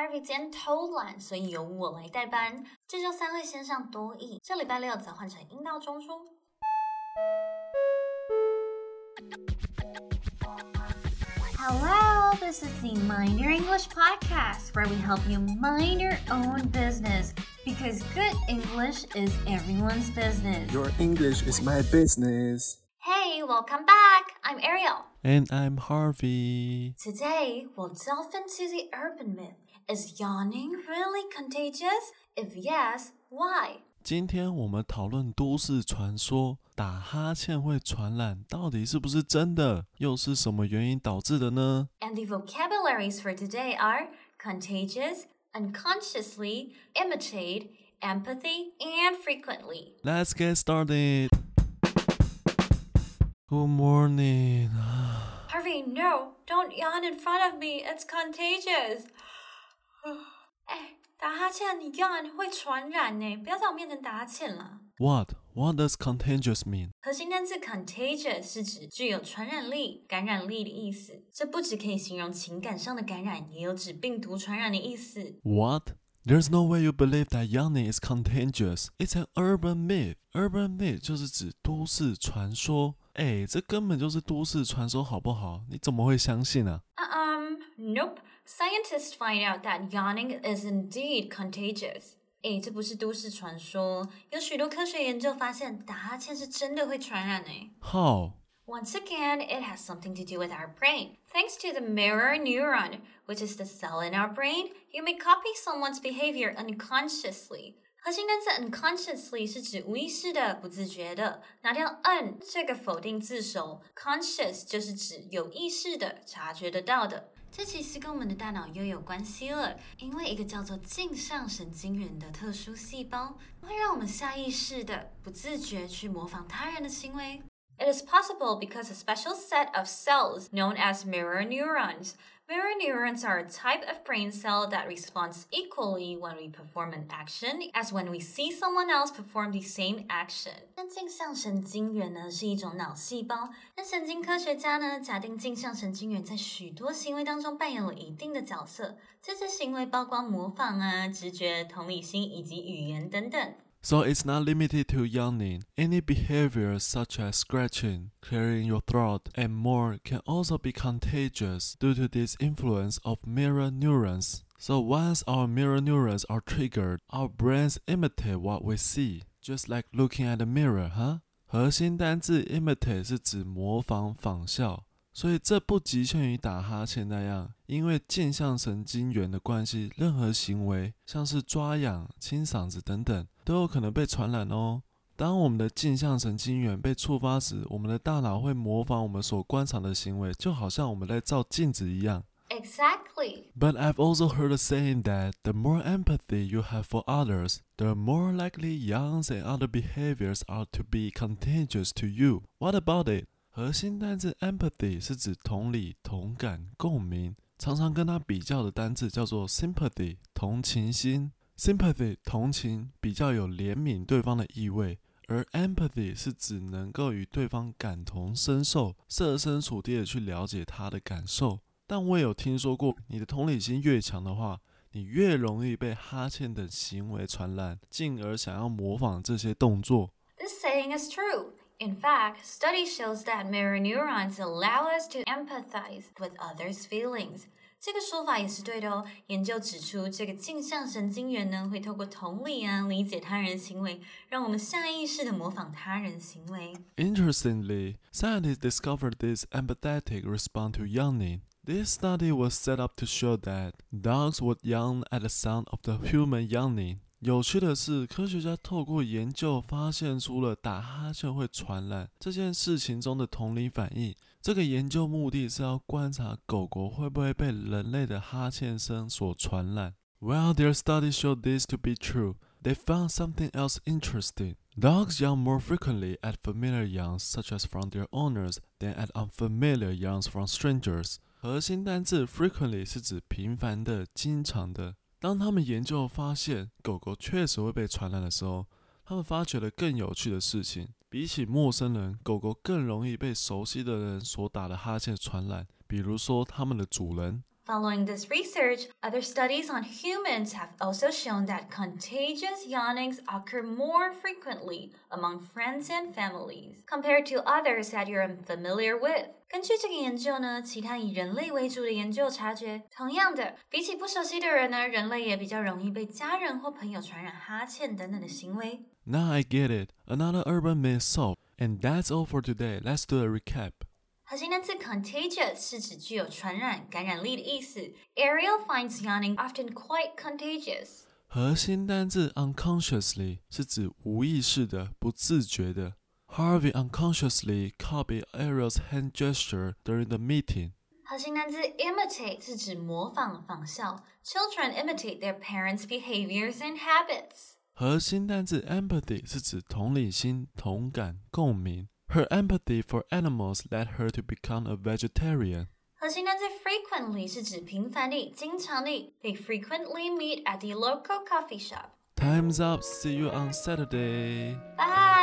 Harvey 今天偷懒，所以由我来代班。这周三会先上多义，这礼拜六则换成阴道中枢。Hello, this is the Mind Your English podcast where we help you mind your own business because good English is everyone's business. Your English is my business. Hey, welcome back. I'm Ariel. And I'm Harvey. Today, we'll delve into the urban myth. Is yawning really contagious? If yes, why? 今天我们讨论都市传说，打哈欠会传染，到底是不是真的？又是什么原因导致的呢？And the vocabularies for today are contagious, unconsciously, imitate, empathy, and frequently. Let's get started. Good morning. Harvey, no, don't yawn in front of me. It's contagious. 哎。打哈欠，你 yawn 会传染呢，不要在我面前打哈欠了。What? What does contagious mean? 核心单词 contagious 是指具有传染力、感染力的意思。这不只可以形容情感上的感染，也有指病毒传染的意思。What? There's no way you believe that yawning is contagious. It's an urban myth. Urban myth 就是指都市传说。哎，这根本就是都市传说，好不好？你怎么会相信呢？Um, nope. Scientists find out that yawning is indeed contagious. 诶，这不是都市传说，有许多科学研究发现打哈欠是真的会传染诶。How? Once again, it has something to do with our brain. Thanks to the mirror neuron, which is the cell in our brain, you may copy someone's behavior unconsciously. 核心单词 unconsciously 是指无意识的、不自觉的。拿掉 un 这个否定字首，conscious 就是指有意识的、察觉得到的。 这其实跟我们的大脑又有关系了，因为一个叫做镜像神经元的特殊细胞，会让我们下意识的、不自觉去模仿他人的行为。It is possible because a special set of cells known as mirror neurons Mirror neurons are a type of brain cell that responds equally when we perform an action as when we see someone else perform the same action。那镜像神经元呢是一种脑细胞。那神经科学家呢假定镜像神经元在许多行为当中扮演了一定的角色。这些行为包括模仿啊、直觉、同理心以及语言等等。 So it's not limited to yawning. Any behavior such as scratching, clearing your throat, and more can also be contagious due to this influence of mirror neurons. So once our mirror neurons are triggered, our brains imitate what we see, just like looking at a mirror, huh? 核心单字 imitate 是指模仿、仿效。所以这不局限于打哈欠那样，因为镜像神经元的关系，任何行为，像是抓痒、清嗓子等等， 都有可能被传染哦。当我们的镜像神经元被触发时，我们的大脑会模仿我们所观察的行为，就好像我们在照镜子一样。Exactly. But I've also heard a saying that the more empathy you have for others, the more likely yawns and other behaviors are to be contagious to you. What about it? 核心单字 empathy 是指同理、同感、共鸣，常常跟它比较的单字叫做 sympathy，同情心。Sympathy 同情比较有怜悯对方的意味，而 empathy 是指能够与对方感同身受，设身处地的去了解他的感受。但我也有听说过，你的同理心越强的话，你越容易被哈欠等行为传染，进而想要模仿这些动作。This saying is true. In fact, study shows that mirror neurons allow us to empathize with others' feelings. 这个说法也是对的哦。研究指出，这个镜像神经元呢，会透过同理啊，理解他人行为，让我们下意识的模仿他人行为。Interestingly, scientists discovered this empathetic response to yawning. This study was set up to show that dogs would yawn at the sound of the human yawning. 有趣的是，科学家透过研究发现出了打哈欠会传染这件事情中的同理反应。这个研究目的是要观察狗狗会不会被人类的哈欠声所传染。While their study showed this to be true, they found something else interesting. Dogs yawn more frequently at familiar yawns, such as from their owners, than at unfamiliar yawns from strangers. 核心单字 frequently 是指频繁的、经常的。当他们研究发现狗狗确实会被传染的时候，他们发觉了更有趣的事情。比起陌生人，狗狗更容易被熟悉的人所打的哈欠传染，比如说他们的主人。 Following this research, other studies on humans have also shown that contagious yawnings occur more frequently among friends and families compared to others that you're unfamiliar with. 根据这个研究呢，其他以人类为主的研究察觉，同样的，比起不熟悉的人呢，人类也比较容易被家人或朋友传染哈欠等等的行为。Now I get it. Another urban myth solved. And that's all for today. Let's do a recap. 核心单词 contagious 是指具有传染、感染力的意思。Ariel finds yawning often quite contagious. 核心单字 unconsciously 是指无意识的、不自觉的。Harvey unconsciously copied Ariel's hand gesture during the meeting. 核心单词 imitate 是指模仿、仿效。Children imitate their parents' behaviors and habits. 核心单字 empathy 是指同理心、同感、共鸣。her empathy for animals led her to become a vegetarian. 核心单词 frequently 是指频繁地、经常地。They frequently meet at the local coffee shop. Time's up. See you on Saturday. Bye.